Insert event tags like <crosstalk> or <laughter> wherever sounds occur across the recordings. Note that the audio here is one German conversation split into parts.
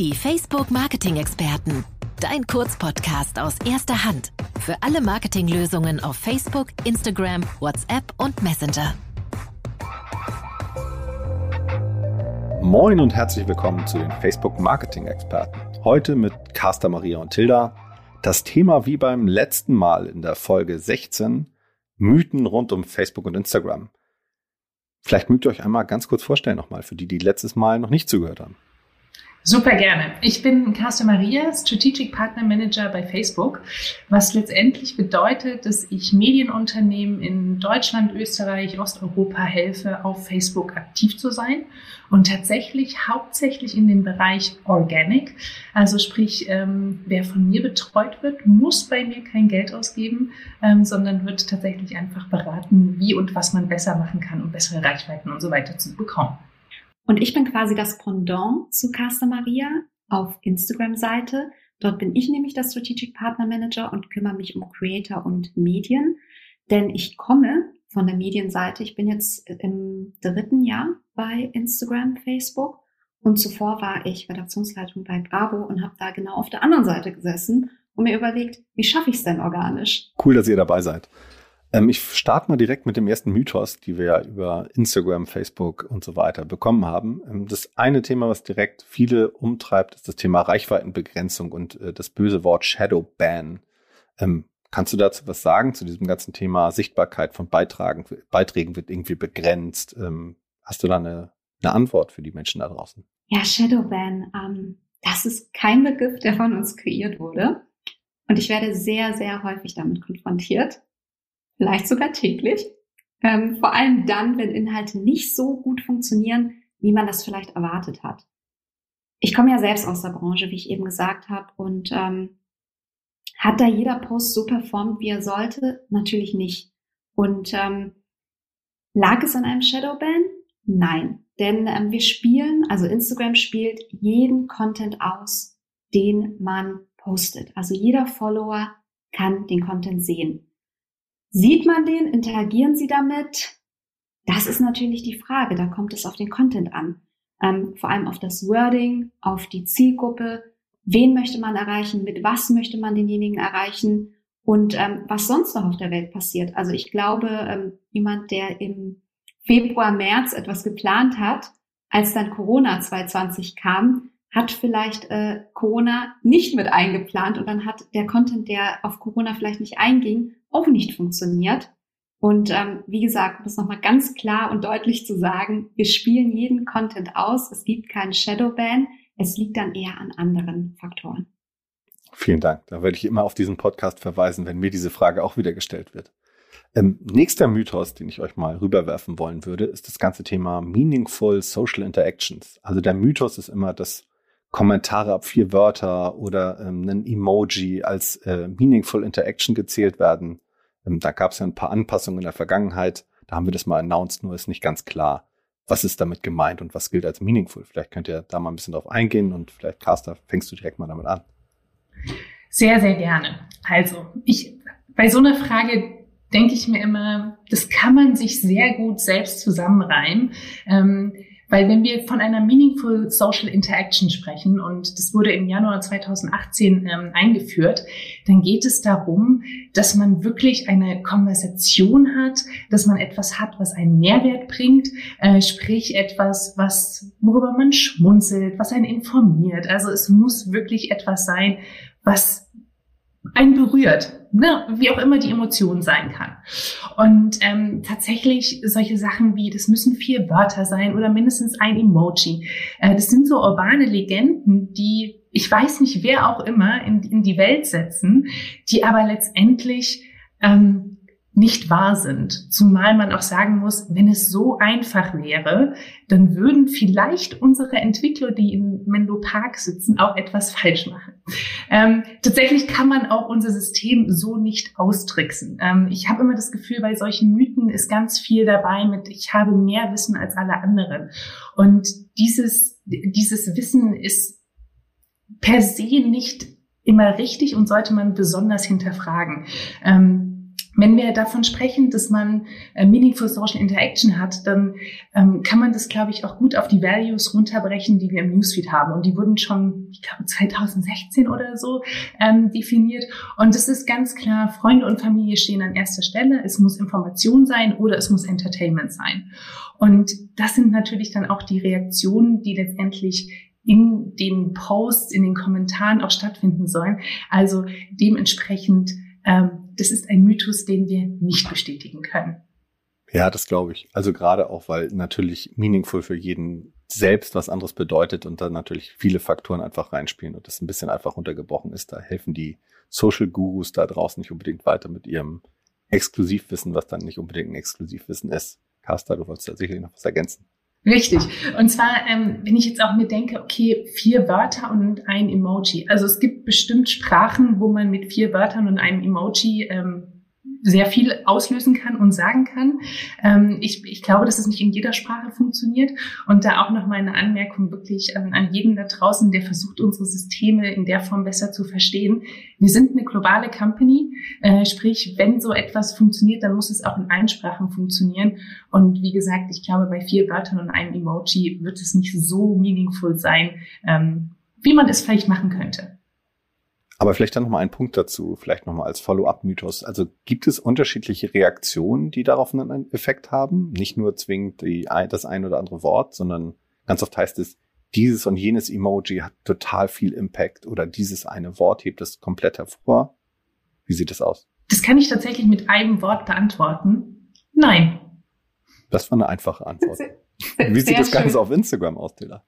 Die Facebook Marketing Experten. Dein Kurzpodcast aus erster Hand. Für alle Marketinglösungen auf Facebook, Instagram, WhatsApp und Messenger. Moin und herzlich willkommen zu den Facebook Marketing Experten. Heute mit Caster Maria und Tilda. Das Thema wie beim letzten Mal in der Folge 16, Mythen rund um Facebook und Instagram. Vielleicht mögt ihr euch einmal ganz kurz vorstellen nochmal, für die, die letztes Mal noch nicht zugehört haben. Super gerne. Ich bin Carsten Maria, Strategic Partner Manager bei Facebook, was letztendlich bedeutet, dass ich Medienunternehmen in Deutschland, Österreich, Osteuropa helfe, auf Facebook aktiv zu sein und tatsächlich hauptsächlich in dem Bereich Organic. Also sprich, ähm, wer von mir betreut wird, muss bei mir kein Geld ausgeben, ähm, sondern wird tatsächlich einfach beraten, wie und was man besser machen kann, um bessere Reichweiten und so weiter zu bekommen. Und ich bin quasi das Pendant zu Caster Maria auf Instagram-Seite. Dort bin ich nämlich der Strategic Partner Manager und kümmere mich um Creator und Medien. Denn ich komme von der Medienseite. Ich bin jetzt im dritten Jahr bei Instagram, Facebook und zuvor war ich Redaktionsleitung bei Bravo und habe da genau auf der anderen Seite gesessen und mir überlegt, wie schaffe ich es denn organisch? Cool, dass ihr dabei seid. Ähm, ich starte mal direkt mit dem ersten Mythos, die wir ja über Instagram, Facebook und so weiter bekommen haben. Ähm, das eine Thema, was direkt viele umtreibt, ist das Thema Reichweitenbegrenzung und äh, das böse Wort Shadow Ban. Ähm, kannst du dazu was sagen zu diesem ganzen Thema Sichtbarkeit von Beitragen, Beiträgen wird irgendwie begrenzt? Ähm, hast du da eine, eine Antwort für die Menschen da draußen? Ja, Shadowban, ähm, das ist kein Begriff, der von uns kreiert wurde. Und ich werde sehr, sehr häufig damit konfrontiert vielleicht sogar täglich. Ähm, vor allem dann, wenn Inhalte nicht so gut funktionieren, wie man das vielleicht erwartet hat. Ich komme ja selbst aus der Branche, wie ich eben gesagt habe, und ähm, hat da jeder Post so performt, wie er sollte? Natürlich nicht. Und ähm, lag es an einem Shadowban? Nein, denn ähm, wir spielen, also Instagram spielt jeden Content aus, den man postet. Also jeder Follower kann den Content sehen. Sieht man den? Interagieren Sie damit? Das ist natürlich die Frage. Da kommt es auf den Content an. Ähm, vor allem auf das Wording, auf die Zielgruppe. Wen möchte man erreichen? Mit was möchte man denjenigen erreichen? Und ähm, was sonst noch auf der Welt passiert. Also ich glaube, ähm, jemand, der im Februar, März etwas geplant hat, als dann Corona 2020 kam, hat vielleicht äh, Corona nicht mit eingeplant und dann hat der Content, der auf Corona vielleicht nicht einging, auch nicht funktioniert. Und ähm, wie gesagt, um das nochmal ganz klar und deutlich zu sagen, wir spielen jeden Content aus. Es gibt keinen Shadowban. Es liegt dann eher an anderen Faktoren. Vielen Dank. Da werde ich immer auf diesen Podcast verweisen, wenn mir diese Frage auch wieder gestellt wird. Ähm, nächster Mythos, den ich euch mal rüberwerfen wollen würde, ist das ganze Thema Meaningful Social Interactions. Also der Mythos ist immer, dass Kommentare ab vier Wörter oder ähm, ein Emoji als äh, Meaningful Interaction gezählt werden. Ähm, da gab es ja ein paar Anpassungen in der Vergangenheit. Da haben wir das mal announced, nur ist nicht ganz klar, was ist damit gemeint und was gilt als meaningful. Vielleicht könnt ihr da mal ein bisschen drauf eingehen und vielleicht, Caster, fängst du direkt mal damit an. Sehr, sehr gerne. Also, ich, bei so einer Frage denke ich mir immer, das kann man sich sehr gut selbst zusammenreimen. Ähm, weil wenn wir von einer Meaningful Social Interaction sprechen, und das wurde im Januar 2018 ähm, eingeführt, dann geht es darum, dass man wirklich eine Konversation hat, dass man etwas hat, was einen Mehrwert bringt, äh, sprich etwas, was, worüber man schmunzelt, was einen informiert. Also es muss wirklich etwas sein, was einen berührt, ne? wie auch immer die Emotion sein kann. Und ähm, tatsächlich solche Sachen wie, das müssen vier Wörter sein oder mindestens ein Emoji. Äh, das sind so urbane Legenden, die ich weiß nicht, wer auch immer in, in die Welt setzen, die aber letztendlich ähm, nicht wahr sind. Zumal man auch sagen muss, wenn es so einfach wäre, dann würden vielleicht unsere Entwickler, die in Menlo Park sitzen, auch etwas falsch machen. Ähm, tatsächlich kann man auch unser System so nicht austricksen. Ähm, ich habe immer das Gefühl, bei solchen Mythen ist ganz viel dabei mit, ich habe mehr Wissen als alle anderen. Und dieses, dieses Wissen ist per se nicht immer richtig und sollte man besonders hinterfragen. Ähm, wenn wir davon sprechen, dass man äh, Meaningful Social Interaction hat, dann ähm, kann man das, glaube ich, auch gut auf die Values runterbrechen, die wir im Newsfeed haben. Und die wurden schon, ich glaube, 2016 oder so ähm, definiert. Und es ist ganz klar, Freunde und Familie stehen an erster Stelle. Es muss Information sein oder es muss Entertainment sein. Und das sind natürlich dann auch die Reaktionen, die letztendlich in den Posts, in den Kommentaren auch stattfinden sollen. Also dementsprechend ähm, das ist ein Mythos, den wir nicht bestätigen können. Ja, das glaube ich. Also gerade auch, weil natürlich meaningful für jeden selbst was anderes bedeutet und dann natürlich viele Faktoren einfach reinspielen und das ein bisschen einfach runtergebrochen ist. Da helfen die Social Gurus da draußen nicht unbedingt weiter mit ihrem Exklusivwissen, was dann nicht unbedingt ein Exklusivwissen ist. Carsta, du wolltest da sicherlich noch was ergänzen. Richtig. Und zwar, ähm, wenn ich jetzt auch mir denke, okay, vier Wörter und ein Emoji. Also es gibt bestimmt Sprachen, wo man mit vier Wörtern und einem Emoji ähm, sehr viel auslösen kann und sagen kann. Ähm, ich, ich glaube, dass es nicht in jeder Sprache funktioniert. Und da auch noch mal eine Anmerkung wirklich an, an jeden da draußen, der versucht, unsere Systeme in der Form besser zu verstehen. Wir sind eine globale Company, äh, sprich, wenn so etwas funktioniert, dann muss es auch in allen Sprachen funktionieren. Und wie gesagt, ich glaube, bei vier Wörtern und einem Emoji wird es nicht so meaningful sein, ähm, wie man es vielleicht machen könnte. Aber vielleicht dann noch mal ein Punkt dazu, vielleicht noch mal als Follow-up-Mythos. Also gibt es unterschiedliche Reaktionen, die darauf einen Effekt haben? Nicht nur zwingend die, das ein oder andere Wort, sondern ganz oft heißt es, dieses und jenes Emoji hat total viel Impact oder dieses eine Wort hebt es komplett hervor. Wie sieht es aus? Das kann ich tatsächlich mit einem Wort beantworten. Nein. Das war eine einfache Antwort. Wie sieht das Ganze schön. auf Instagram aus, Taylor?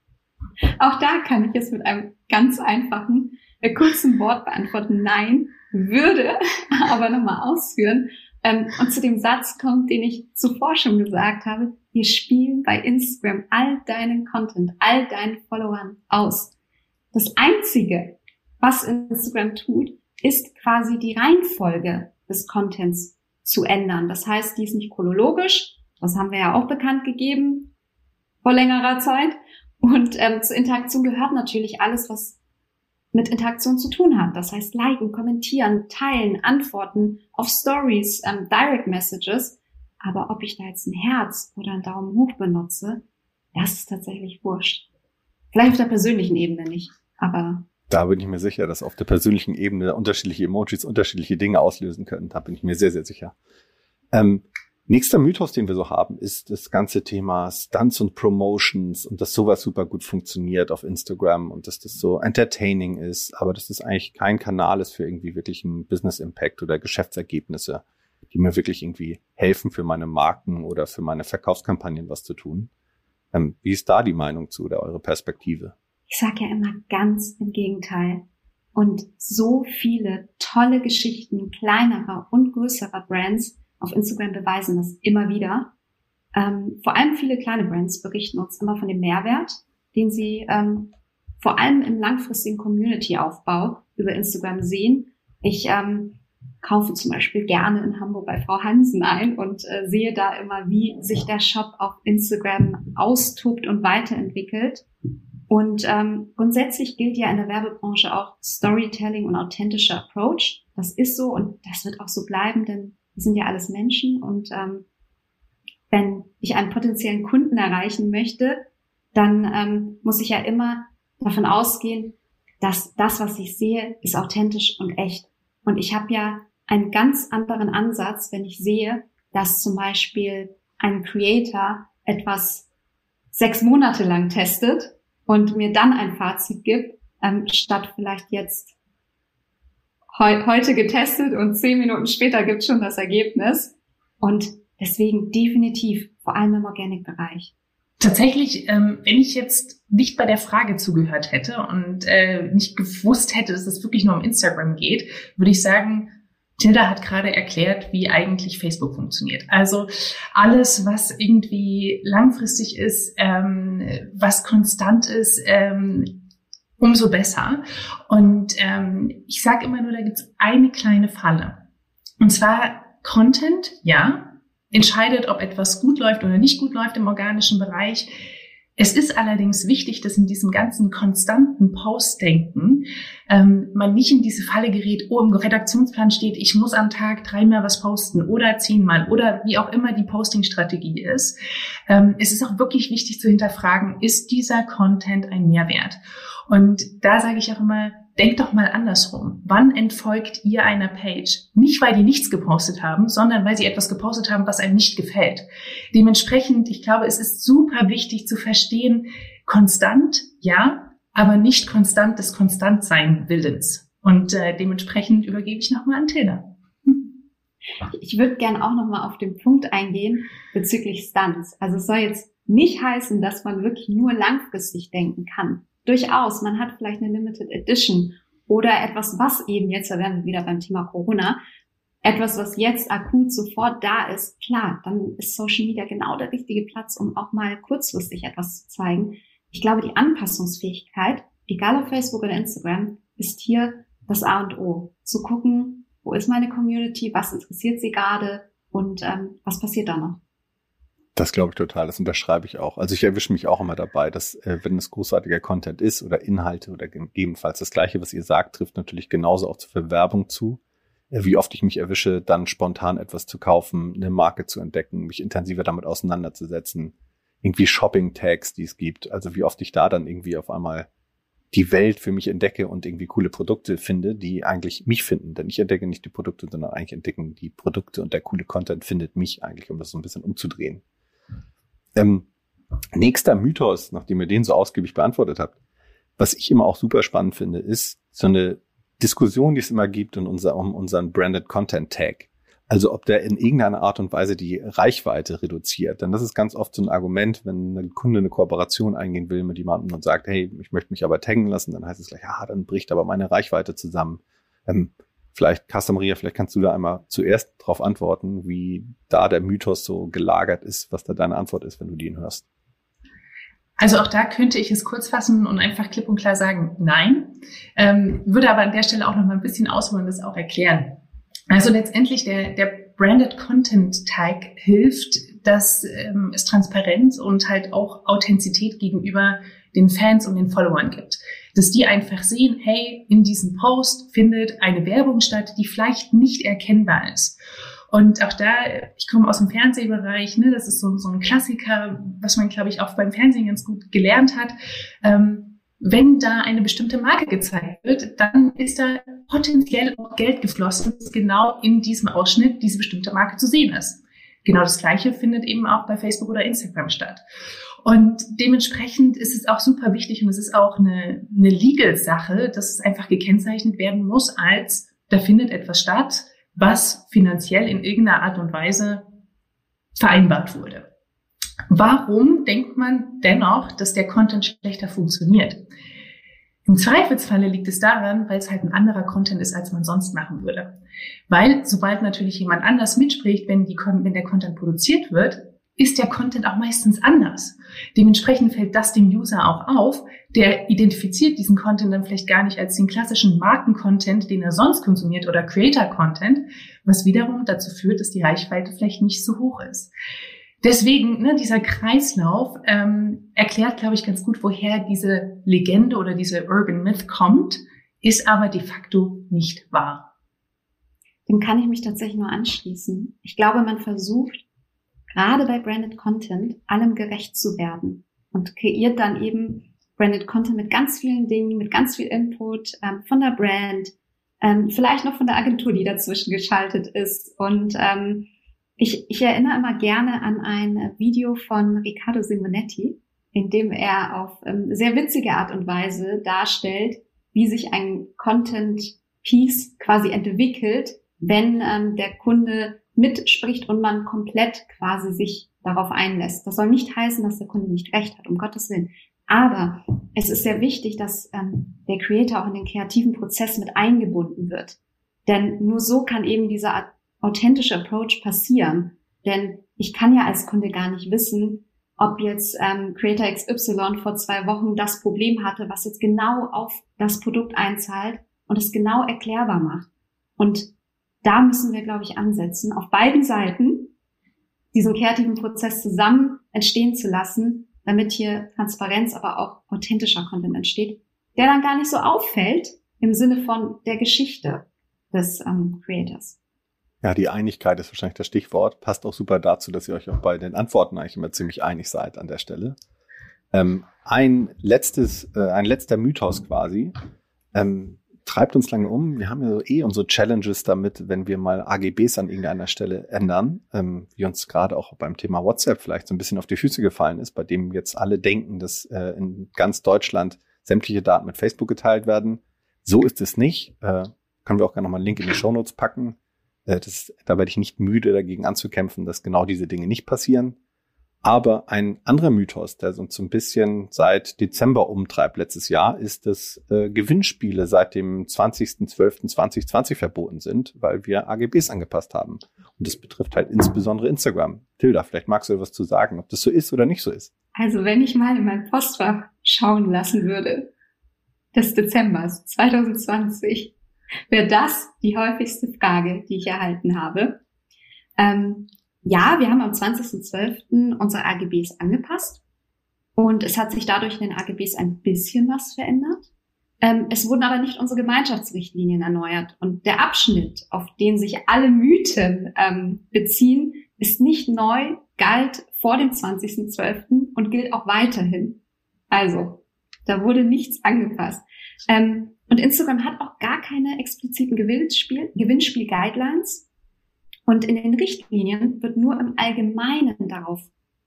Auch da kann ich es mit einem ganz einfachen kurzen Wort beantworten, nein, würde <laughs> aber nochmal ausführen. Ähm, und zu dem Satz kommt, den ich zuvor schon gesagt habe, wir spielen bei Instagram all deinen Content, all deinen Followern aus. Das Einzige, was Instagram tut, ist quasi die Reihenfolge des Contents zu ändern. Das heißt, die ist nicht chronologisch, das haben wir ja auch bekannt gegeben vor längerer Zeit. Und ähm, zur Interaktion gehört natürlich alles, was mit Interaktion zu tun hat. Das heißt, liken, kommentieren, teilen, antworten auf Stories, ähm, Direct Messages. Aber ob ich da jetzt ein Herz oder einen Daumen hoch benutze, das ist tatsächlich wurscht. Vielleicht auf der persönlichen Ebene nicht, aber. Da bin ich mir sicher, dass auf der persönlichen Ebene unterschiedliche Emojis unterschiedliche Dinge auslösen können. Da bin ich mir sehr, sehr sicher. Ähm, Nächster Mythos, den wir so haben, ist das ganze Thema Stunts und Promotions und dass sowas super gut funktioniert auf Instagram und dass das so entertaining ist, aber dass das eigentlich kein Kanal ist für irgendwie wirklich einen Business Impact oder Geschäftsergebnisse, die mir wirklich irgendwie helfen für meine Marken oder für meine Verkaufskampagnen was zu tun. Ähm, wie ist da die Meinung zu oder eure Perspektive? Ich sage ja immer ganz im Gegenteil. Und so viele tolle Geschichten kleinerer und größerer Brands auf Instagram beweisen das immer wieder. Ähm, vor allem viele kleine Brands berichten uns immer von dem Mehrwert, den sie ähm, vor allem im langfristigen Community-Aufbau über Instagram sehen. Ich ähm, kaufe zum Beispiel gerne in Hamburg bei Frau Hansen ein und äh, sehe da immer, wie sich der Shop auf Instagram austobt und weiterentwickelt. Und ähm, grundsätzlich gilt ja in der Werbebranche auch Storytelling und authentischer Approach. Das ist so und das wird auch so bleiben, denn wir sind ja alles Menschen und ähm, wenn ich einen potenziellen Kunden erreichen möchte, dann ähm, muss ich ja immer davon ausgehen, dass das, was ich sehe, ist authentisch und echt. Und ich habe ja einen ganz anderen Ansatz, wenn ich sehe, dass zum Beispiel ein Creator etwas sechs Monate lang testet und mir dann ein Fazit gibt, ähm, statt vielleicht jetzt heu heute getestet und zehn Minuten später gibt schon das Ergebnis. Und deswegen definitiv, vor allem im Organic-Bereich. Tatsächlich, ähm, wenn ich jetzt nicht bei der Frage zugehört hätte und äh, nicht gewusst hätte, dass es wirklich nur um Instagram geht, würde ich sagen, Tilda hat gerade erklärt, wie eigentlich Facebook funktioniert. Also alles, was irgendwie langfristig ist, ähm, was konstant ist, ähm, umso besser. Und ähm, ich sage immer nur, da gibt es eine kleine Falle. Und zwar Content, ja, entscheidet, ob etwas gut läuft oder nicht gut läuft im organischen Bereich. Es ist allerdings wichtig, dass in diesem ganzen konstanten Postdenken ähm, man nicht in diese Falle gerät, oh, im Redaktionsplan steht, ich muss am Tag dreimal was posten oder zehnmal oder wie auch immer die Postingstrategie ist. Ähm, es ist auch wirklich wichtig zu hinterfragen, ist dieser Content ein Mehrwert? Und da sage ich auch immer, denkt doch mal andersrum. Wann entfolgt ihr einer Page? Nicht, weil die nichts gepostet haben, sondern weil sie etwas gepostet haben, was einem nicht gefällt. Dementsprechend, ich glaube, es ist super wichtig zu verstehen, konstant, ja, aber nicht konstant des Konstantsein Willens. Und äh, dementsprechend übergebe ich nochmal an Tilda. Ich würde gern auch nochmal auf den Punkt eingehen bezüglich Stunts. Also es soll jetzt nicht heißen, dass man wirklich nur langfristig denken kann durchaus, man hat vielleicht eine Limited Edition oder etwas, was eben jetzt, da wären wir wieder beim Thema Corona, etwas, was jetzt akut sofort da ist, klar, dann ist Social Media genau der richtige Platz, um auch mal kurzfristig etwas zu zeigen. Ich glaube, die Anpassungsfähigkeit, egal auf Facebook oder Instagram, ist hier das A und O. Zu gucken, wo ist meine Community, was interessiert sie gerade und ähm, was passiert da noch. Das glaube ich total, das unterschreibe ich auch. Also ich erwische mich auch immer dabei, dass äh, wenn es großartiger Content ist oder Inhalte oder gegebenenfalls das Gleiche, was ihr sagt, trifft natürlich genauso auch zur Werbung zu. Äh, wie oft ich mich erwische, dann spontan etwas zu kaufen, eine Marke zu entdecken, mich intensiver damit auseinanderzusetzen, irgendwie Shopping-Tags, die es gibt. Also wie oft ich da dann irgendwie auf einmal die Welt für mich entdecke und irgendwie coole Produkte finde, die eigentlich mich finden. Denn ich entdecke nicht die Produkte, sondern eigentlich entdecken die Produkte und der coole Content findet mich eigentlich, um das so ein bisschen umzudrehen. Ähm, nächster Mythos, nachdem ihr den so ausgiebig beantwortet habt, was ich immer auch super spannend finde, ist so eine Diskussion, die es immer gibt in unser, um unseren Branded Content Tag. Also ob der in irgendeiner Art und Weise die Reichweite reduziert. Denn das ist ganz oft so ein Argument, wenn ein Kunde eine Kooperation eingehen will mit jemandem und sagt, hey, ich möchte mich aber taggen lassen, dann heißt es gleich, ah, dann bricht aber meine Reichweite zusammen. Ähm, Vielleicht, Casta Maria, vielleicht kannst du da einmal zuerst darauf antworten, wie da der Mythos so gelagert ist, was da deine Antwort ist, wenn du den hörst. Also auch da könnte ich es kurz fassen und einfach klipp und klar sagen, nein. Ähm, würde aber an der Stelle auch noch mal ein bisschen ausholen und das auch erklären. Also letztendlich der, der Branded Content Tag hilft, dass ähm, es Transparenz und halt auch Authentizität gegenüber den Fans und den Followern gibt. Dass die einfach sehen, hey, in diesem Post findet eine Werbung statt, die vielleicht nicht erkennbar ist. Und auch da, ich komme aus dem Fernsehbereich, ne, das ist so, so ein Klassiker, was man, glaube ich, auch beim Fernsehen ganz gut gelernt hat. Ähm, wenn da eine bestimmte Marke gezeigt wird, dann ist da potenziell auch Geld geflossen, dass genau in diesem Ausschnitt diese bestimmte Marke zu sehen ist. Genau das Gleiche findet eben auch bei Facebook oder Instagram statt. Und dementsprechend ist es auch super wichtig und es ist auch eine, eine Legal-Sache, dass es einfach gekennzeichnet werden muss als, da findet etwas statt, was finanziell in irgendeiner Art und Weise vereinbart wurde. Warum denkt man dennoch, dass der Content schlechter funktioniert? Im Zweifelsfalle liegt es daran, weil es halt ein anderer Content ist, als man sonst machen würde. Weil sobald natürlich jemand anders mitspricht, wenn, die, wenn der Content produziert wird, ist der Content auch meistens anders. Dementsprechend fällt das dem User auch auf. Der identifiziert diesen Content dann vielleicht gar nicht als den klassischen Marken-Content, den er sonst konsumiert oder Creator-Content, was wiederum dazu führt, dass die Reichweite vielleicht nicht so hoch ist. Deswegen, ne, dieser Kreislauf ähm, erklärt, glaube ich, ganz gut, woher diese Legende oder diese Urban Myth kommt, ist aber de facto nicht wahr. Dem kann ich mich tatsächlich nur anschließen. Ich glaube, man versucht, gerade bei Branded Content, allem gerecht zu werden und kreiert dann eben Branded Content mit ganz vielen Dingen, mit ganz viel Input ähm, von der Brand, ähm, vielleicht noch von der Agentur, die dazwischen geschaltet ist. Und ähm, ich, ich erinnere immer gerne an ein Video von Riccardo Simonetti, in dem er auf ähm, sehr witzige Art und Weise darstellt, wie sich ein Content Piece quasi entwickelt, wenn ähm, der Kunde mitspricht und man komplett quasi sich darauf einlässt. Das soll nicht heißen, dass der Kunde nicht recht hat, um Gottes Willen. Aber es ist sehr wichtig, dass ähm, der Creator auch in den kreativen Prozess mit eingebunden wird. Denn nur so kann eben dieser authentische Approach passieren. Denn ich kann ja als Kunde gar nicht wissen, ob jetzt ähm, Creator XY vor zwei Wochen das Problem hatte, was jetzt genau auf das Produkt einzahlt und es genau erklärbar macht. Und da müssen wir, glaube ich, ansetzen, auf beiden Seiten diesen kreativen Prozess zusammen entstehen zu lassen, damit hier Transparenz, aber auch authentischer Content entsteht, der dann gar nicht so auffällt im Sinne von der Geschichte des ähm, Creators. Ja, die Einigkeit ist wahrscheinlich das Stichwort. Passt auch super dazu, dass ihr euch auch bei den Antworten eigentlich immer ziemlich einig seid an der Stelle. Ähm, ein letztes, äh, ein letzter Mythos quasi. Ähm, treibt uns lange um. Wir haben ja eh unsere Challenges damit, wenn wir mal AGBs an irgendeiner Stelle ändern, ähm, wie uns gerade auch beim Thema WhatsApp vielleicht so ein bisschen auf die Füße gefallen ist, bei dem jetzt alle denken, dass äh, in ganz Deutschland sämtliche Daten mit Facebook geteilt werden. So ist es nicht. Äh, können wir auch gerne nochmal einen Link in die Show Notes packen. Äh, das, da werde ich nicht müde, dagegen anzukämpfen, dass genau diese Dinge nicht passieren. Aber ein anderer Mythos, der uns so ein bisschen seit Dezember umtreibt letztes Jahr, ist, dass äh, Gewinnspiele seit dem 20.12.2020 verboten sind, weil wir AGBs angepasst haben. Und das betrifft halt insbesondere Instagram. Tilda, vielleicht magst du etwas zu sagen, ob das so ist oder nicht so ist. Also wenn ich mal in mein Postfach schauen lassen würde, des Dezembers 2020, wäre das die häufigste Frage, die ich erhalten habe. Ähm, ja, wir haben am 20.12. unsere AGBs angepasst und es hat sich dadurch in den AGBs ein bisschen was verändert. Ähm, es wurden aber nicht unsere Gemeinschaftsrichtlinien erneuert und der Abschnitt, auf den sich alle Mythen ähm, beziehen, ist nicht neu, galt vor dem 20.12. und gilt auch weiterhin. Also, da wurde nichts angepasst. Ähm, und Instagram hat auch gar keine expliziten Gewinnspiel, Gewinnspiel-Guidelines. Und in den Richtlinien wird nur im Allgemeinen darauf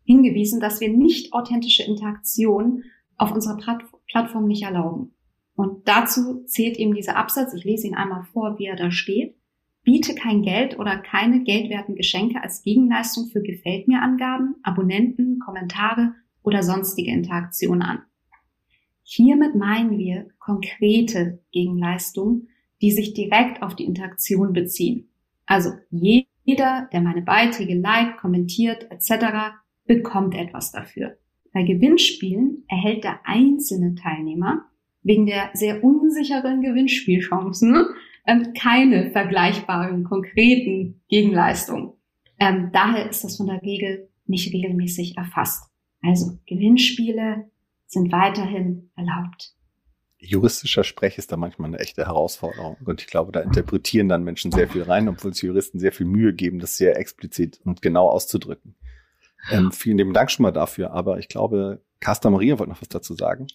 hingewiesen, dass wir nicht authentische Interaktion auf unserer Plattform nicht erlauben. Und dazu zählt eben dieser Absatz, ich lese ihn einmal vor, wie er da steht, biete kein Geld oder keine geldwerten Geschenke als Gegenleistung für Gefällt mir Angaben, Abonnenten, Kommentare oder sonstige Interaktionen an. Hiermit meinen wir konkrete Gegenleistungen, die sich direkt auf die Interaktion beziehen. Also jeder, der meine Beiträge liked, kommentiert etc., bekommt etwas dafür. Bei Gewinnspielen erhält der einzelne Teilnehmer wegen der sehr unsicheren Gewinnspielchancen ähm, keine vergleichbaren konkreten Gegenleistungen. Ähm, daher ist das von der Regel nicht regelmäßig erfasst. Also Gewinnspiele sind weiterhin erlaubt. Juristischer Sprech ist da manchmal eine echte Herausforderung. Und ich glaube, da interpretieren dann Menschen sehr viel rein, obwohl es Juristen sehr viel Mühe geben, das sehr explizit und genau auszudrücken. Ähm, vielen lieben Dank schon mal dafür. Aber ich glaube, Casta Maria wollte noch was dazu sagen.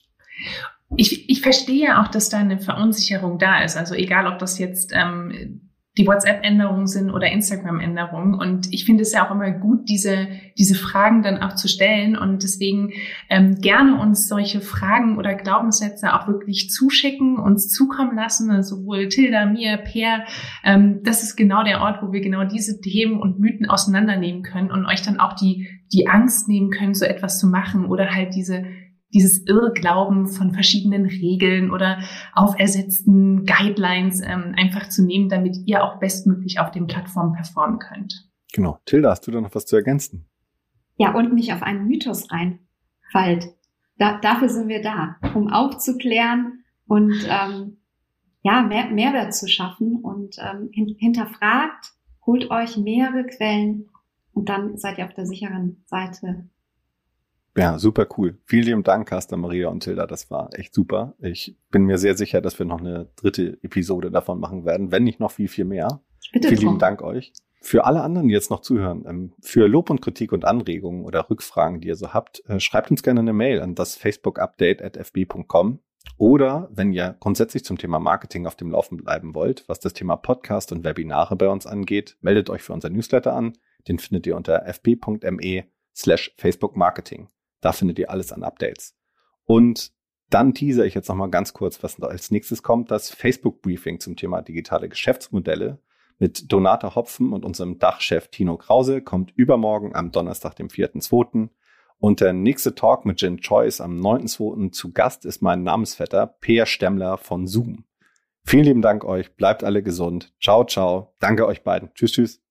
Ich, ich verstehe auch, dass da eine Verunsicherung da ist. Also egal, ob das jetzt ähm, die WhatsApp-Änderungen sind oder Instagram-Änderungen. Und ich finde es ja auch immer gut, diese, diese Fragen dann auch zu stellen. Und deswegen ähm, gerne uns solche Fragen oder Glaubenssätze auch wirklich zuschicken, uns zukommen lassen, also sowohl Tilda, mir, Per. Ähm, das ist genau der Ort, wo wir genau diese Themen und Mythen auseinandernehmen können und euch dann auch die, die Angst nehmen können, so etwas zu machen oder halt diese dieses Irrglauben von verschiedenen Regeln oder aufersetzten Guidelines ähm, einfach zu nehmen, damit ihr auch bestmöglich auf den Plattformen performen könnt. Genau. Tilda, hast du da noch was zu ergänzen? Ja, und nicht auf einen Mythos reinfallt. Da, dafür sind wir da, um aufzuklären und ähm, ja, mehr, Mehrwert zu schaffen und ähm, hinterfragt, holt euch mehrere Quellen und dann seid ihr auf der sicheren Seite ja, super cool. Vielen lieben Dank, Casta, Maria und Tilda. Das war echt super. Ich bin mir sehr sicher, dass wir noch eine dritte Episode davon machen werden, wenn nicht noch viel, viel mehr. Bitte Vielen lieben Dank euch. Für alle anderen, die jetzt noch zuhören, ähm, für Lob und Kritik und Anregungen oder Rückfragen, die ihr so habt, äh, schreibt uns gerne eine Mail an das Facebook-Update at fb.com. Oder wenn ihr grundsätzlich zum Thema Marketing auf dem Laufen bleiben wollt, was das Thema Podcast und Webinare bei uns angeht, meldet euch für unser Newsletter an. Den findet ihr unter fb.me slash Facebook Marketing. Da findet ihr alles an Updates. Und dann teaser ich jetzt nochmal ganz kurz, was als nächstes kommt. Das Facebook-Briefing zum Thema digitale Geschäftsmodelle mit Donata Hopfen und unserem Dachchef Tino Krause kommt übermorgen am Donnerstag, dem 4.2. Und der nächste Talk mit Jen Choice am 9.2. zu Gast ist mein Namensvetter Peer Stemmler von Zoom. Vielen lieben Dank euch. Bleibt alle gesund. Ciao, ciao. Danke euch beiden. Tschüss, tschüss.